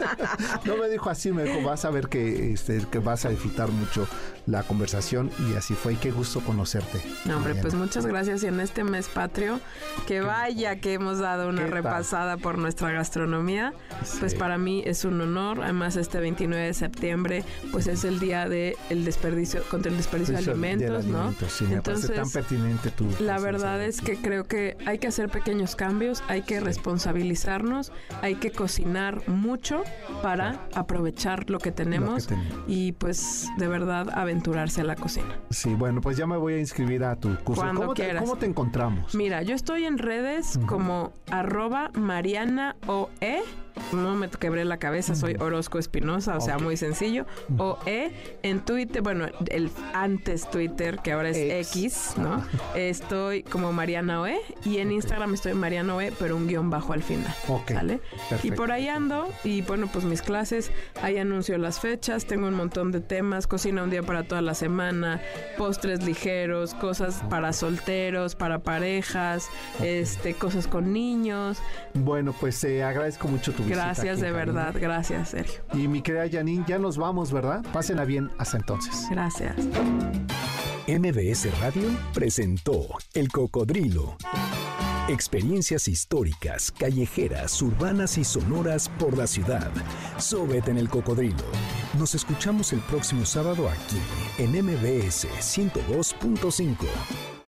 no me dijo así, me dijo, vas a ver que, este, que vas a disfrutar mucho la conversación y así fue. Y qué gusto conocerte. No, hombre, pues muchas gracias. Y en este mes patrio, que vaya que hemos dado una repasada por nuestra gastronomía, pues para mí es un honor. Además, este 29 de septiembre, pues es el día de el desperdicio contra el desperdicio de alimentos, ¿no? Entonces, tan pertinente tu La verdad es que creo que hay que hacer pequeños cambios, hay que responsabilizarnos hay que cocinar mucho para aprovechar lo que tenemos, y pues de verdad aventurarse a la cocina. Sí, bueno, pues ya me voy a inscribir a tu curso. Cuando ¿Cómo, quieras. Te, ¿Cómo te encontramos? Mira, yo estoy en redes como arroba Mariana OE no me quebré la cabeza, soy Orozco Espinosa, o sea, muy sencillo. O E en Twitter, bueno, el antes Twitter, que ahora es X, ¿no? Estoy como Mariana Oe y en Instagram estoy Mariana Oe, pero un guion bajo al final. ¿Sale? Y por ahí ando y bueno, pues mis clases, ahí anuncio las fechas, tengo un montón de temas, cocina un día para toda la semana, postres ligeros, cosas para solteros, para parejas, este, cosas con niños. Bueno, pues eh, agradezco mucho tu Gracias de verdad, gracias Sergio. Y mi querida Janine, ya nos vamos, ¿verdad? Pásenla bien hasta entonces. Gracias. MBS Radio presentó El Cocodrilo. Experiencias históricas, callejeras, urbanas y sonoras por la ciudad. Sóbete en el cocodrilo. Nos escuchamos el próximo sábado aquí en MBS 102.5.